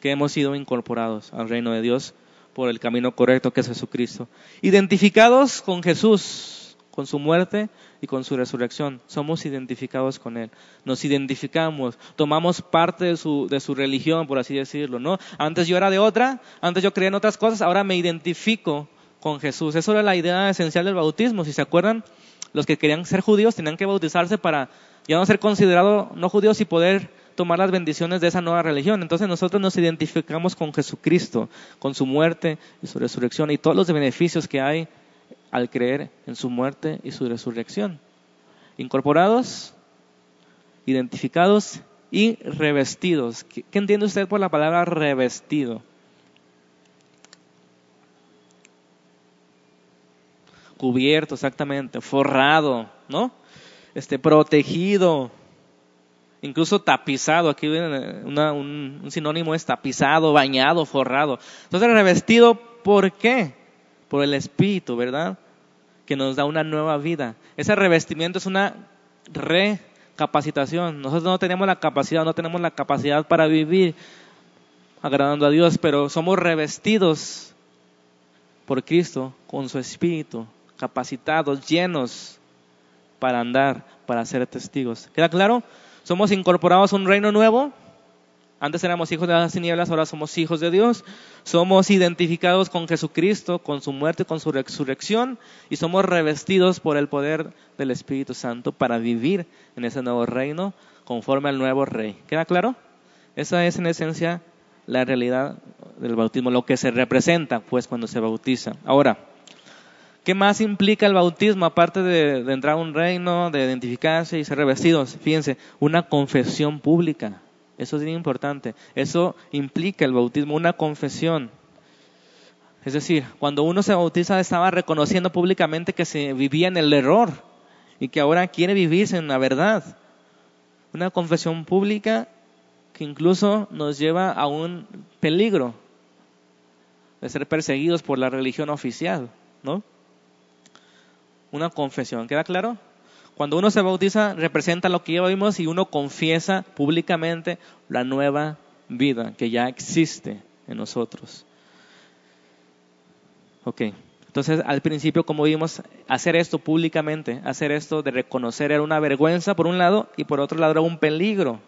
Speaker 1: que hemos sido incorporados al reino de Dios por el camino correcto que es Jesucristo. Identificados con Jesús, con su muerte y con su resurrección. Somos identificados con Él. Nos identificamos, tomamos parte de su, de su religión, por así decirlo, ¿no? Antes yo era de otra, antes yo creía en otras cosas, ahora me identifico con Jesús. Eso era la idea esencial del bautismo. Si se acuerdan, los que querían ser judíos tenían que bautizarse para ya no ser considerados no judíos y poder tomar las bendiciones de esa nueva religión. Entonces nosotros nos identificamos con Jesucristo, con su muerte y su resurrección y todos los beneficios que hay al creer en su muerte y su resurrección. Incorporados, identificados y revestidos. ¿Qué, entiende usted por la palabra revestido? Cubierto, exactamente, forrado, ¿no? Este, protegido, incluso tapizado. Aquí un, un sinónimo es tapizado, bañado, forrado. Entonces, revestido, ¿por qué? Por el Espíritu, ¿verdad? Que nos da una nueva vida. Ese revestimiento es una recapacitación. Nosotros no tenemos la capacidad, no tenemos la capacidad para vivir agradando a Dios, pero somos revestidos por Cristo con su Espíritu, capacitados, llenos para andar, para ser testigos. ¿Queda claro? Somos incorporados a un reino nuevo, antes éramos hijos de las tinieblas, ahora somos hijos de Dios. Somos identificados con Jesucristo, con su muerte, con su resurrección y somos revestidos por el poder del Espíritu Santo para vivir en ese nuevo reino conforme al nuevo rey. ¿Queda claro? Esa es en esencia la realidad del bautismo, lo que se representa pues cuando se bautiza. Ahora, ¿qué más implica el bautismo aparte de, de entrar a un reino, de identificarse y ser revestidos? Fíjense, una confesión pública. Eso es bien importante. Eso implica el bautismo, una confesión. Es decir, cuando uno se bautiza estaba reconociendo públicamente que se vivía en el error y que ahora quiere vivirse en la verdad. Una confesión pública que incluso nos lleva a un peligro de ser perseguidos por la religión oficial, ¿no? Una confesión, ¿queda claro? Cuando uno se bautiza representa lo que ya vimos y uno confiesa públicamente la nueva vida que ya existe en nosotros. Ok, entonces al principio como vimos, hacer esto públicamente, hacer esto de reconocer era una vergüenza por un lado y por otro lado era un peligro,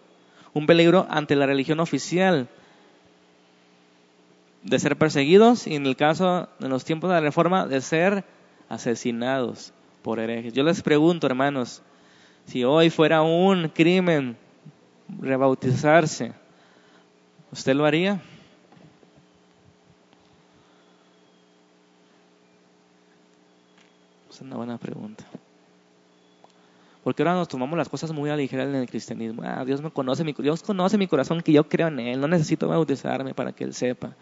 Speaker 1: un peligro ante la religión oficial de ser perseguidos y en el caso, en los tiempos de la reforma, de ser asesinados por herejes. Yo les pregunto, hermanos, si hoy fuera un crimen rebautizarse, ¿usted lo haría? Es una buena pregunta. Porque ahora nos tomamos las cosas muy a ligera en el cristianismo. Ah, Dios me conoce, mi, Dios conoce mi corazón, que yo creo en Él. No necesito bautizarme para que Él sepa.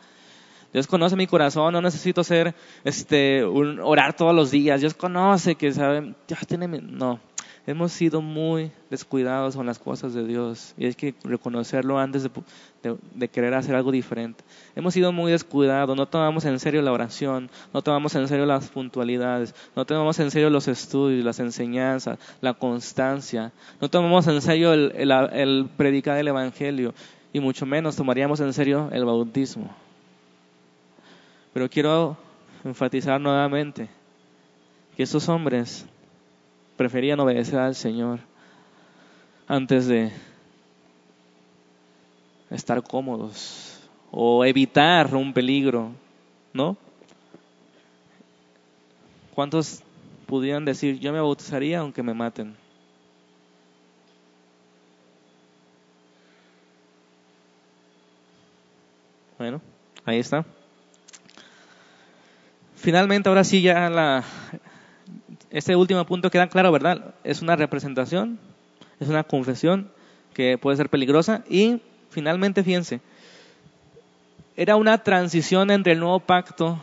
Speaker 1: Dios conoce mi corazón, no necesito ser, este, un, orar todos los días. Dios conoce que sabe, Dios tiene, no. Hemos sido muy descuidados con las cosas de Dios y hay que reconocerlo antes de, querer hacer algo diferente. Hemos sido muy descuidados, no tomamos en serio la oración, no tomamos en serio las puntualidades, no tomamos en serio los estudios, las enseñanzas, la constancia, no tomamos en serio el, el predicar el Evangelio y mucho menos tomaríamos en serio el bautismo. Pero quiero enfatizar nuevamente que estos hombres preferían obedecer al Señor antes de estar cómodos o evitar un peligro, ¿no? ¿Cuántos pudieran decir, yo me bautizaría aunque me maten? Bueno, ahí está. Finalmente, ahora sí ya la, este último punto queda claro, ¿verdad? Es una representación, es una confesión que puede ser peligrosa y finalmente, fíjense, era una transición entre el nuevo pacto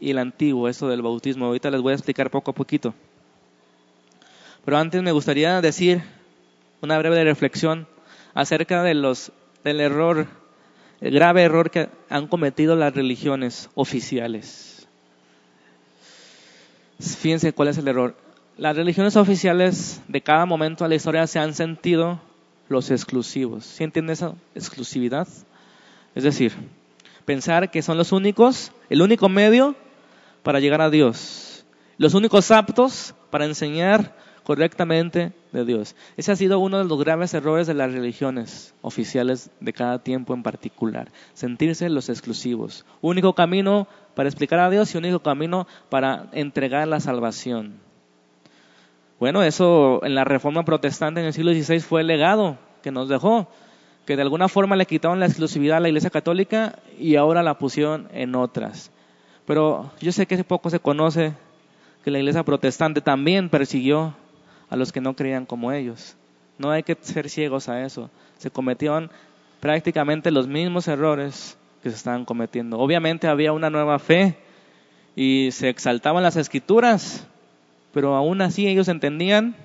Speaker 1: y el antiguo, eso del bautismo. Ahorita les voy a explicar poco a poquito. Pero antes me gustaría decir una breve reflexión acerca de los, del error, el grave error que han cometido las religiones oficiales. Fíjense cuál es el error. Las religiones oficiales de cada momento de la historia se han sentido los exclusivos. ¿Sí entiende esa exclusividad? Es decir, pensar que son los únicos, el único medio para llegar a Dios, los únicos aptos para enseñar correctamente de Dios. Ese ha sido uno de los graves errores de las religiones oficiales de cada tiempo en particular, sentirse los exclusivos. Único camino para explicar a Dios y único camino para entregar la salvación. Bueno, eso en la reforma protestante en el siglo XVI fue el legado que nos dejó, que de alguna forma le quitaron la exclusividad a la Iglesia Católica y ahora la pusieron en otras. Pero yo sé que poco se conoce que la Iglesia protestante también persiguió a los que no creían como ellos. No hay que ser ciegos a eso. Se cometieron prácticamente los mismos errores que se estaban cometiendo. Obviamente había una nueva fe y se exaltaban las escrituras, pero aún así ellos entendían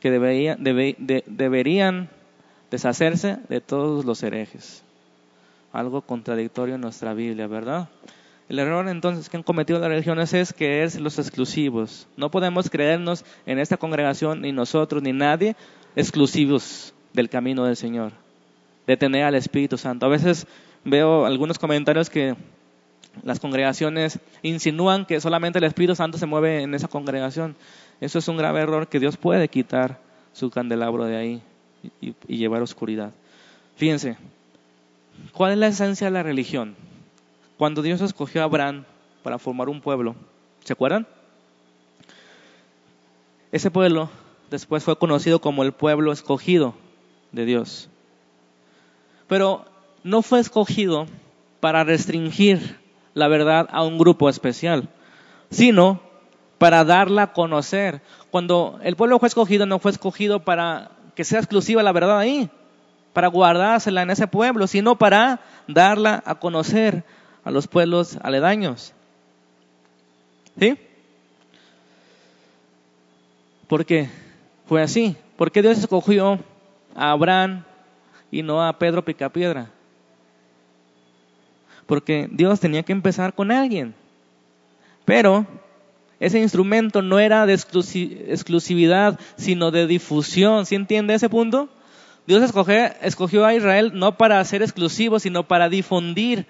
Speaker 1: que deberían deshacerse de todos los herejes. Algo contradictorio en nuestra Biblia, ¿verdad? El error entonces que han cometido las religiones es es los exclusivos. No podemos creernos en esta congregación, ni nosotros, ni nadie, exclusivos del camino del Señor, de tener al Espíritu Santo. A veces veo algunos comentarios que las congregaciones insinúan que solamente el Espíritu Santo se mueve en esa congregación. Eso es un grave error que Dios puede quitar su candelabro de ahí y, y llevar oscuridad. Fíjense, ¿cuál es la esencia de la religión? Cuando Dios escogió a Abraham para formar un pueblo, ¿se acuerdan? Ese pueblo después fue conocido como el pueblo escogido de Dios. Pero no fue escogido para restringir la verdad a un grupo especial, sino para darla a conocer. Cuando el pueblo fue escogido, no fue escogido para que sea exclusiva la verdad ahí, para guardársela en ese pueblo, sino para darla a conocer a los pueblos aledaños. ¿Sí? ¿Por qué? Fue así. ¿Por qué Dios escogió a Abraham y no a Pedro Picapiedra? Porque Dios tenía que empezar con alguien. Pero ese instrumento no era de exclusividad, sino de difusión. ¿Sí entiende ese punto? Dios escogió, a Israel no para ser exclusivo, sino para difundir,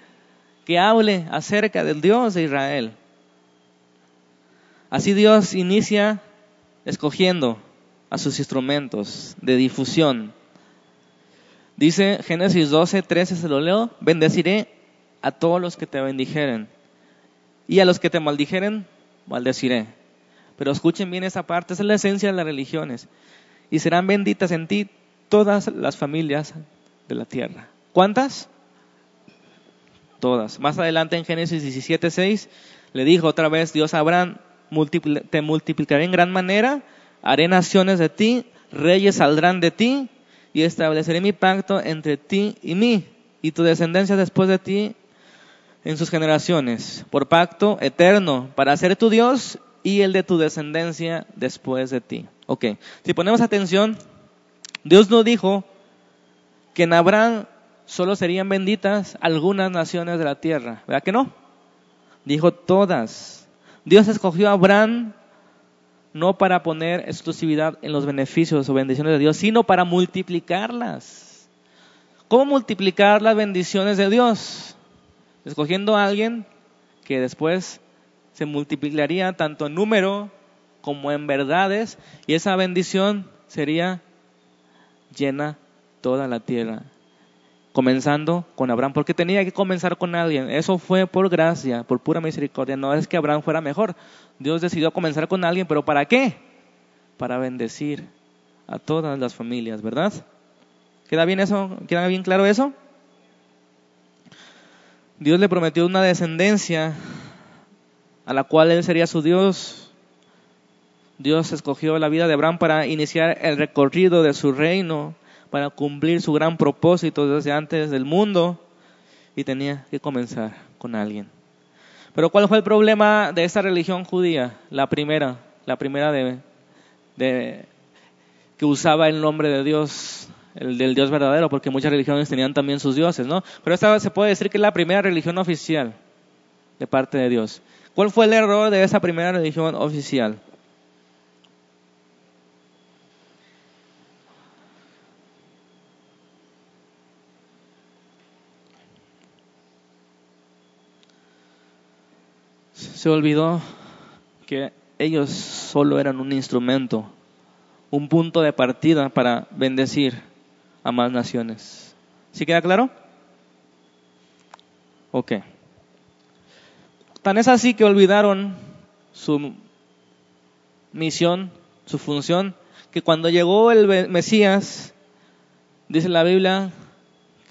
Speaker 1: que hable acerca del Dios de Israel. Así Dios inicia escogiendo a sus instrumentos de difusión. Dice Génesis 12, 13, se lo leo, bendeciré a todos los que te bendijeren y a los que te maldijeren, maldeciré. Pero escuchen bien esa parte, esa es la esencia de las religiones. Y serán benditas en ti todas las familias de la tierra. ¿Cuántas? Todas. Más adelante en Génesis 17, 6, le dijo otra vez Dios a Abraham, te multiplicaré en gran manera, haré naciones de ti, reyes saldrán de ti, y estableceré mi pacto entre ti y mí, y tu descendencia después de ti en sus generaciones, por pacto eterno, para ser tu Dios y el de tu descendencia después de ti. Ok, si ponemos atención, Dios no dijo que en Abraham solo serían benditas algunas naciones de la tierra, ¿verdad que no? Dijo todas. Dios escogió a Abraham no para poner exclusividad en los beneficios o bendiciones de Dios, sino para multiplicarlas. ¿Cómo multiplicar las bendiciones de Dios? Escogiendo a alguien que después se multiplicaría tanto en número como en verdades y esa bendición sería llena toda la tierra. Comenzando con Abraham, porque tenía que comenzar con alguien. Eso fue por gracia, por pura misericordia. No es que Abraham fuera mejor. Dios decidió comenzar con alguien, pero ¿para qué? Para bendecir a todas las familias, ¿verdad? ¿Queda bien eso? ¿Queda bien claro eso? Dios le prometió una descendencia a la cual él sería su Dios. Dios escogió la vida de Abraham para iniciar el recorrido de su reino, para cumplir su gran propósito desde antes del mundo y tenía que comenzar con alguien. Pero ¿cuál fue el problema de esta religión judía? La primera, la primera de, que usaba el nombre de Dios el del Dios verdadero, porque muchas religiones tenían también sus dioses, ¿no? Pero esta se puede decir que es la primera religión oficial de parte de Dios. ¿Cuál fue el error de esa primera religión oficial? Se olvidó que ellos solo eran un instrumento, un punto de partida para bendecir a más naciones. ¿Sí queda claro? Ok. Tan es así que olvidaron su misión, su función, que cuando llegó el Mesías, dice la Biblia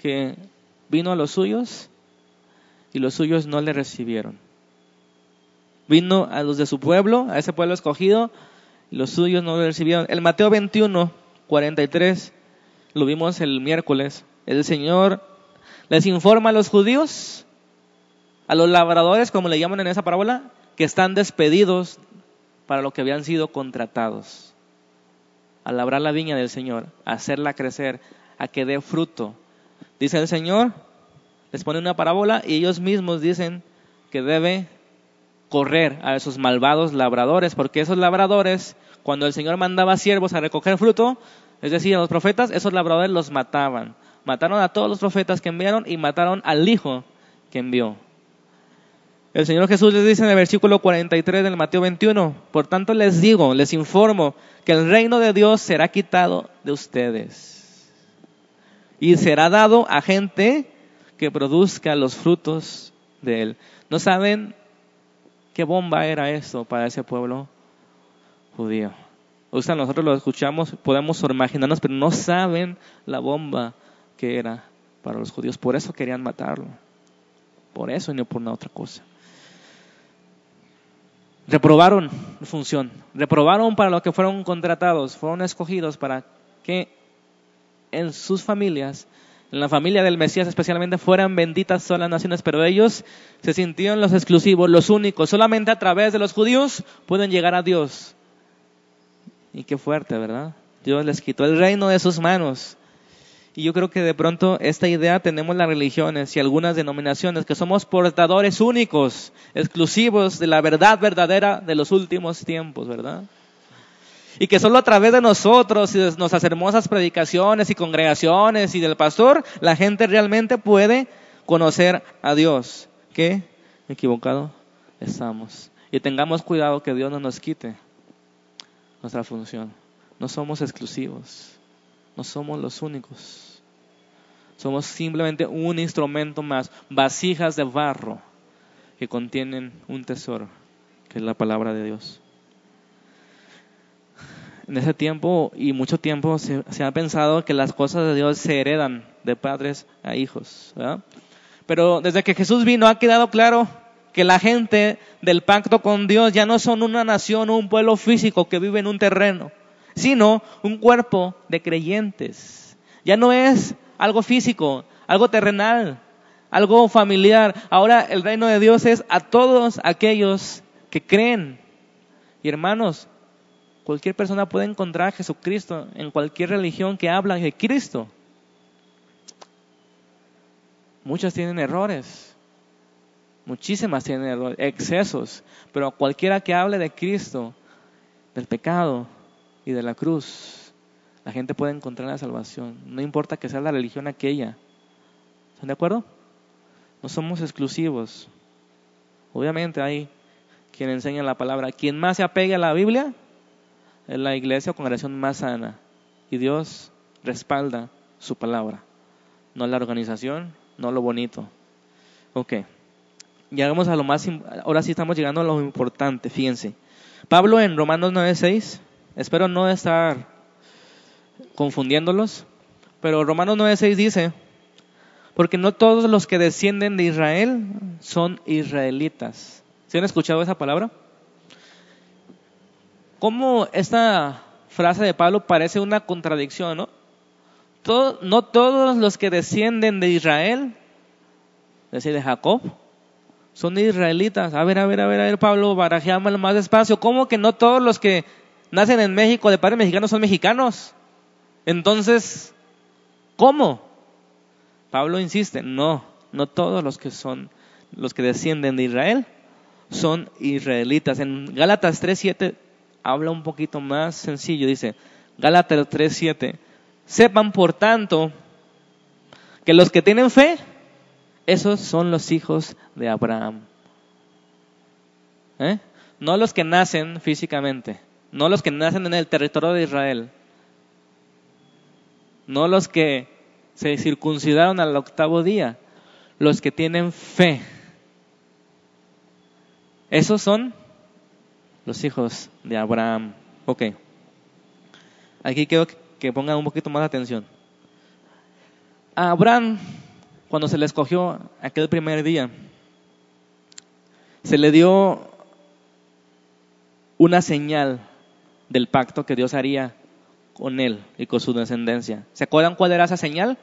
Speaker 1: que vino a los suyos y los suyos no le recibieron. Vino a los de su pueblo, a ese pueblo escogido, y los suyos no le recibieron. El Mateo 21, 43 lo vimos el miércoles, el Señor les informa a los judíos, a los labradores, como le llaman en esa parábola, que están despedidos para lo que habían sido contratados. A labrar la viña del Señor, hacerla crecer, a que dé fruto. Dice el Señor, les pone una parábola y ellos mismos dicen que debe correr a esos malvados labradores, porque esos labradores, cuando el Señor mandaba siervos a recoger fruto, es decir, a los profetas, esos labradores los mataban. Mataron a todos los profetas que enviaron y mataron al hijo que envió. El Señor Jesús les dice en el versículo 43 del Mateo 21, por tanto les digo, les informo, que el reino de Dios será quitado de ustedes y será dado a gente que produzca los frutos de él. ¿No saben qué bomba era esto para ese pueblo judío? O nosotros lo escuchamos, podemos imaginarnos, pero no saben la bomba que era para los judíos. Por eso querían matarlo. Por eso y no por una otra cosa. Reprobaron función. Reprobaron para lo que fueron contratados. Fueron escogidos para que en sus familias, en la familia del Mesías especialmente, fueran benditas todas las naciones. Pero ellos se sintieron los exclusivos, los únicos. Solamente a través de los judíos pueden llegar a Dios Y qué fuerte, ¿verdad? Dios les quitó el reino de sus manos. Y yo creo que de pronto esta idea tenemos las religiones y algunas denominaciones que somos portadores únicos, exclusivos de la verdad verdadera de los últimos tiempos, ¿verdad? Y que solo a través de nosotros y de nuestras hermosas predicaciones y congregaciones y del pastor, la gente realmente puede conocer a Dios. ¿Qué? Equivocado estamos. Y tengamos cuidado que Dios no nos quite nuestra función. No somos exclusivos, no somos los únicos. Somos simplemente un instrumento más, vasijas de barro que contienen un tesoro, que es la palabra de Dios. En ese tiempo y mucho tiempo se, ha pensado que las cosas de Dios se heredan de padres a hijos. Pero desde que Jesús vino ha quedado claro que la gente del pacto con Dios ya no son una nación o un pueblo físico que vive en un terreno, sino un cuerpo de creyentes. Ya no es algo físico, algo terrenal, algo familiar. Ahora el reino de Dios es a todos aquellos que creen. Y hermanos, cualquier persona puede encontrar a Jesucristo en cualquier religión que habla de Cristo. Muchas tienen errores, muchísimas tienen errores, excesos, pero cualquiera que hable de Cristo, del pecado, y de la cruz, la gente puede encontrar la salvación. No importa que sea la religión aquella. ¿Están de acuerdo? No somos exclusivos. Obviamente hay quien enseña la palabra. Quien más se apegue a la Biblia es la iglesia o congregación más sana. Y Dios respalda su palabra. No la organización, no lo bonito. Ok. Llegamos a lo más. Ahora sí estamos llegando a lo importante. Fíjense. Pablo en Romanos 9:6 Espero no estar confundiéndolos, pero Romanos 9:6 dice, porque no todos los que descienden de Israel son israelitas. ¿Se han escuchado esa palabra? ¿Cómo esta frase de Pablo parece una contradicción, no? no todos los que descienden de Israel, es decir, de Jacob, son israelitas. A ver, a ver, a ver, a ver, Pablo, barajeámoslo más despacio. ¿Cómo que no todos los que nacen en México de padres mexicanos son mexicanos. Entonces, ¿cómo? Pablo insiste, no, no todos los que son los que descienden de Israel son israelitas. En Gálatas 3:7 habla un poquito más sencillo, dice, Gálatas 3:7, sepan por tanto que los que tienen fe, esos son los hijos de Abraham. ¿Eh? No los que nacen físicamente, no los que nacen en el territorio de Israel, no los que se circuncidaron al octavo día, los que tienen fe. Esos son los hijos de Abraham. Ok. Aquí quiero que pongan un poquito más de atención. Abraham, cuando se le escogió aquel primer día, se le dio una señal del pacto que Dios haría con él y con su descendencia. ¿Se acuerdan cuál era esa señal?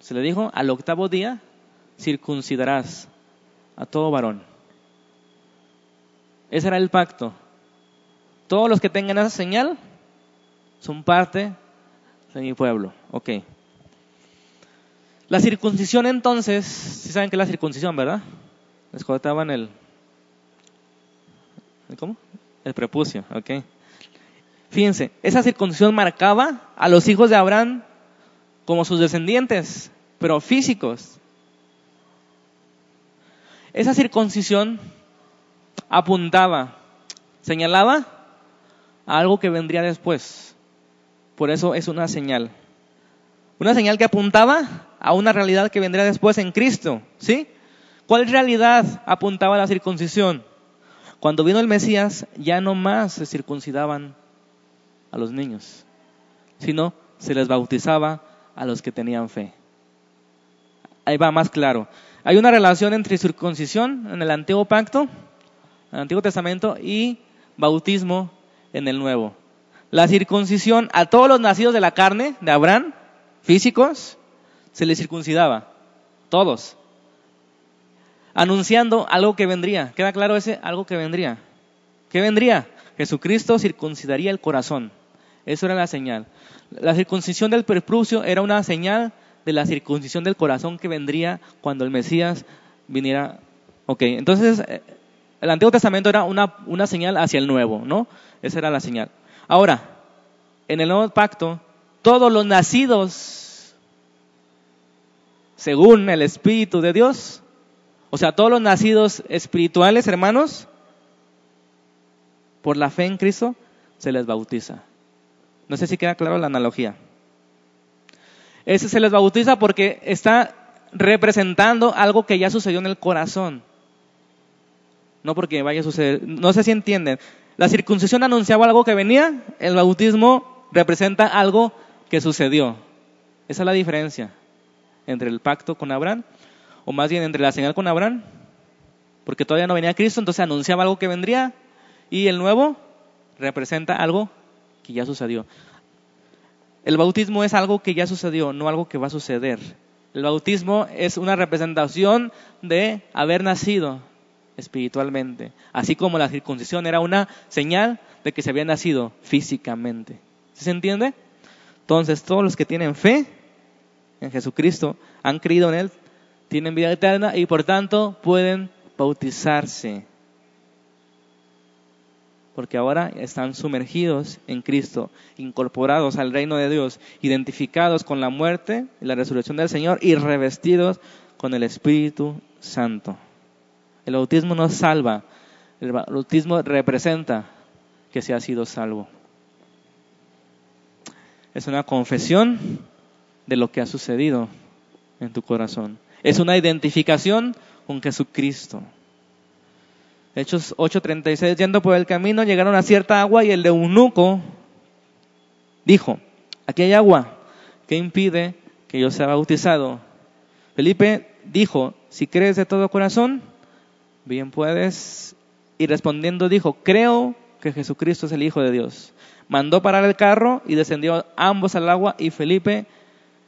Speaker 1: Se le dijo, al octavo día circuncidarás a todo varón. Ese era el pacto. Todos los que tengan esa señal son parte de mi pueblo. Ok. La circuncisión entonces, si saben que es la circuncisión, ¿verdad? Les cortaban el... ¿Cómo? El prepucio, ok. Fíjense, esa circuncisión marcaba a los hijos de Abraham como sus descendientes, pero físicos. Esa circuncisión apuntaba, señalaba a algo que vendría después. Por eso es una señal. Una señal que apuntaba a una realidad que vendría después en Cristo. ¿Sí? ¿Cuál realidad apuntaba la circuncisión? Cuando vino el Mesías, ya no más se circuncidaban a los niños, sino se les bautizaba a los que tenían fe. Ahí va más claro. Hay una relación entre circuncisión en el antiguo pacto, en el Antiguo Testamento, y bautismo en el Nuevo. La circuncisión a todos los nacidos de la carne de Abraham, físicos, se les circuncidaba. Todos anunciando algo que vendría. ¿Queda claro ese algo que vendría? ¿Qué vendría? Jesucristo circuncidaría el corazón. Eso era la señal. La circuncisión del prepucio era una señal de la circuncisión del corazón que vendría cuando el Mesías viniera. Ok, entonces eh, el Antiguo Testamento era una, una señal hacia el Nuevo, ¿no? Esa era la señal. Ahora, en el Nuevo Pacto, todos los nacidos según el Espíritu de Dios, o sea, todos los nacidos espirituales, hermanos, por la fe en Cristo, se les bautiza. No sé si queda claro la analogía. Ese se les bautiza porque está representando algo que ya sucedió en el corazón. No porque vaya a suceder. No sé si entienden. La circuncisión anunciaba algo que venía, el bautismo representa algo que sucedió. Esa es la diferencia entre el pacto con Abraham, o más bien entre la señal con Abraham, porque todavía no venía Cristo, entonces anunciaba algo que vendría, y el nuevo representa algo que ya sucedió. El bautismo es algo que ya sucedió, no algo que va a suceder. El bautismo es una representación de haber nacido espiritualmente, así como la circuncisión era una señal de que se había nacido físicamente. ¿Se entiende? Entonces, todos los que tienen fe en Jesucristo, han creído en Él, tienen vida eterna y por tanto pueden bautizarse porque ahora están sumergidos en Cristo, incorporados al reino de Dios, identificados con la muerte y la resurrección del Señor y revestidos con el Espíritu Santo. El bautismo no salva, el bautismo representa que se ha sido salvo. Es una confesión de lo que ha sucedido en tu corazón. Es una identificación con Jesucristo. Hechos 8:36, yendo por el camino, llegaron a cierta agua y el eunuco dijo, aquí hay agua, ¿qué impide que yo sea bautizado? Felipe dijo, si crees de todo corazón, bien puedes. Y respondiendo dijo, creo que Jesucristo es el Hijo de Dios. Mandó parar el carro y descendió ambos al agua y Felipe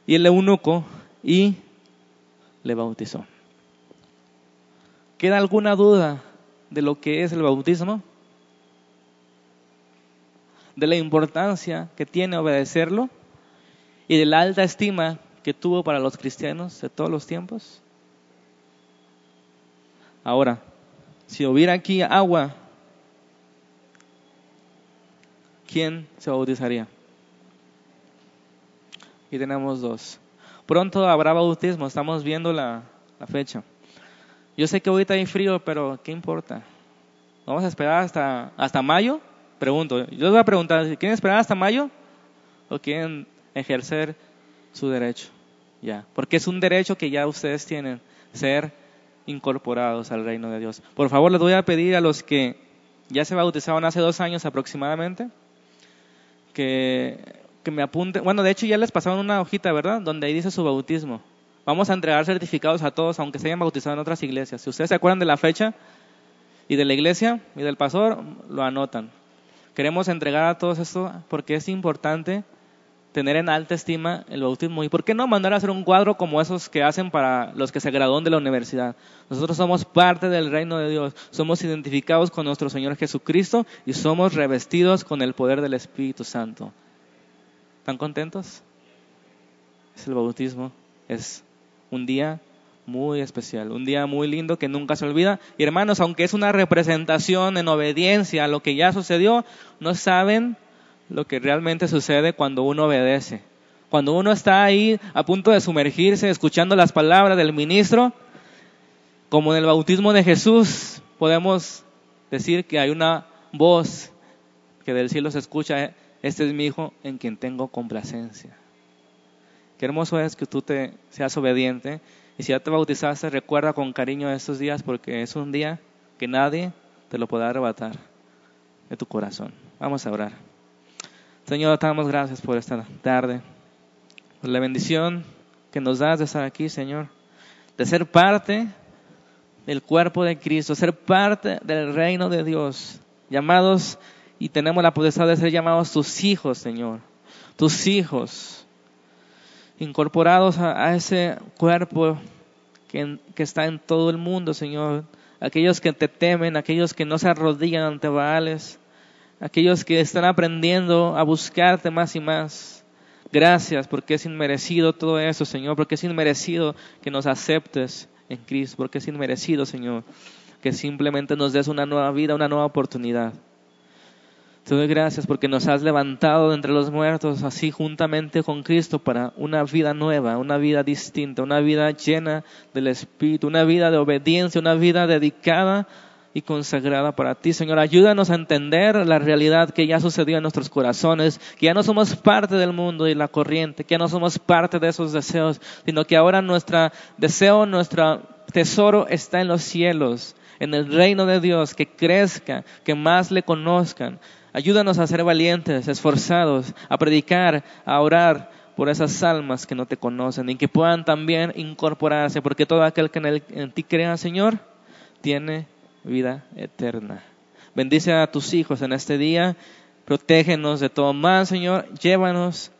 Speaker 1: y el eunuco y le bautizó. ¿Queda alguna duda de lo que es el bautismo, de la importancia que tiene obedecerlo y de la alta estima que tuvo para los cristianos de todos los tiempos. Ahora, si hubiera aquí agua, ¿quién se bautizaría? Y tenemos dos. Pronto habrá bautismo, estamos viendo la, la fecha. Yo sé que ahorita hay frío, pero ¿qué importa? ¿Vamos a esperar hasta, hasta mayo? Pregunto. Yo les voy a preguntar, ¿quieren esperar hasta mayo? ¿O quieren ejercer su derecho? Ya. Porque es un derecho que ya ustedes tienen, ser incorporados al reino de Dios. Por favor, les voy a pedir a los que ya se bautizaron hace dos años aproximadamente, que, que me apunten. Bueno, de hecho ya les pasaron una hojita, ¿verdad? Donde ahí dice su bautismo. Vamos a entregar certificados a todos, aunque se hayan bautizado en otras iglesias. Si ustedes se acuerdan de la fecha y de la iglesia y del pastor, lo anotan. Queremos entregar a todos esto porque es importante tener en alta estima el bautismo. ¿Y por qué no mandar a hacer un cuadro como esos que hacen para los que se gradúan de la universidad? Nosotros somos parte del reino de Dios, somos identificados con nuestro Señor Jesucristo y somos revestidos con el poder del Espíritu Santo. ¿Están contentos? Es el bautismo, es un día muy especial, un día muy lindo que nunca se olvida. Y hermanos, aunque es una representación en obediencia a lo que ya sucedió, no saben lo que realmente sucede cuando uno obedece. Cuando uno está ahí a punto de sumergirse, escuchando las palabras del ministro, como en el bautismo de Jesús, podemos decir que hay una voz que del cielo se escucha, este es mi hijo en quien tengo complacencia. Qué hermoso es que tú te seas obediente. Y si ya te bautizaste, recuerda con cariño estos días porque es un día que nadie te lo podrá arrebatar de tu corazón. Vamos a orar. Señor, damos gracias por esta tarde, por la bendición que nos das de estar aquí, Señor, de ser parte del cuerpo de Cristo, ser parte del reino de Dios, llamados y tenemos la potestad de ser llamados tus hijos, Señor, tus hijos incorporados a, ese cuerpo que, que, está en todo el mundo, Señor. Aquellos que te temen, aquellos que no se arrodillan ante Baales, aquellos que están aprendiendo a buscarte más y más. Gracias porque es inmerecido todo eso, Señor, porque es inmerecido que nos aceptes en Cristo, porque es inmerecido, Señor, que simplemente nos des una nueva vida, una nueva oportunidad. Te doy gracias porque nos has levantado de entre los muertos así juntamente con Cristo para una vida nueva, una vida distinta, una vida llena del Espíritu, una vida de obediencia, una vida dedicada y consagrada para ti. Señor, ayúdanos a entender la realidad que ya sucedió en nuestros corazones, que ya no somos parte del mundo y la corriente, que ya no somos parte de esos deseos, sino que ahora nuestro deseo, nuestro tesoro está en los cielos, en el reino de Dios, que crezca, que más le conozcan, Ayúdanos a ser valientes, esforzados, a predicar, a orar por esas almas que no te conocen y que puedan también incorporarse, porque todo aquel que en, en ti crea, Señor, tiene vida eterna. Bendice a tus hijos en este día, protégenos de todo mal, Señor, llévanos,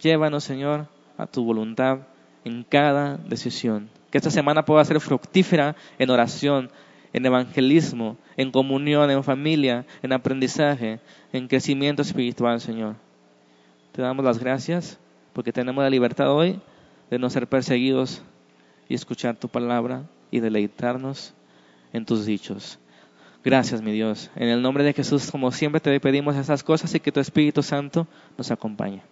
Speaker 1: llévanos, Señor, a tu voluntad en cada decisión. Que esta semana pueda ser fructífera en oración, en evangelismo, en comunión, en familia, en aprendizaje, en crecimiento espiritual, Señor. Te damos las gracias porque tenemos la libertad hoy de no ser perseguidos y escuchar tu palabra y deleitarnos en tus dichos. Gracias, mi Dios. En el nombre de Jesús, como siempre, te pedimos esas cosas y que tu Espíritu Santo nos acompañe.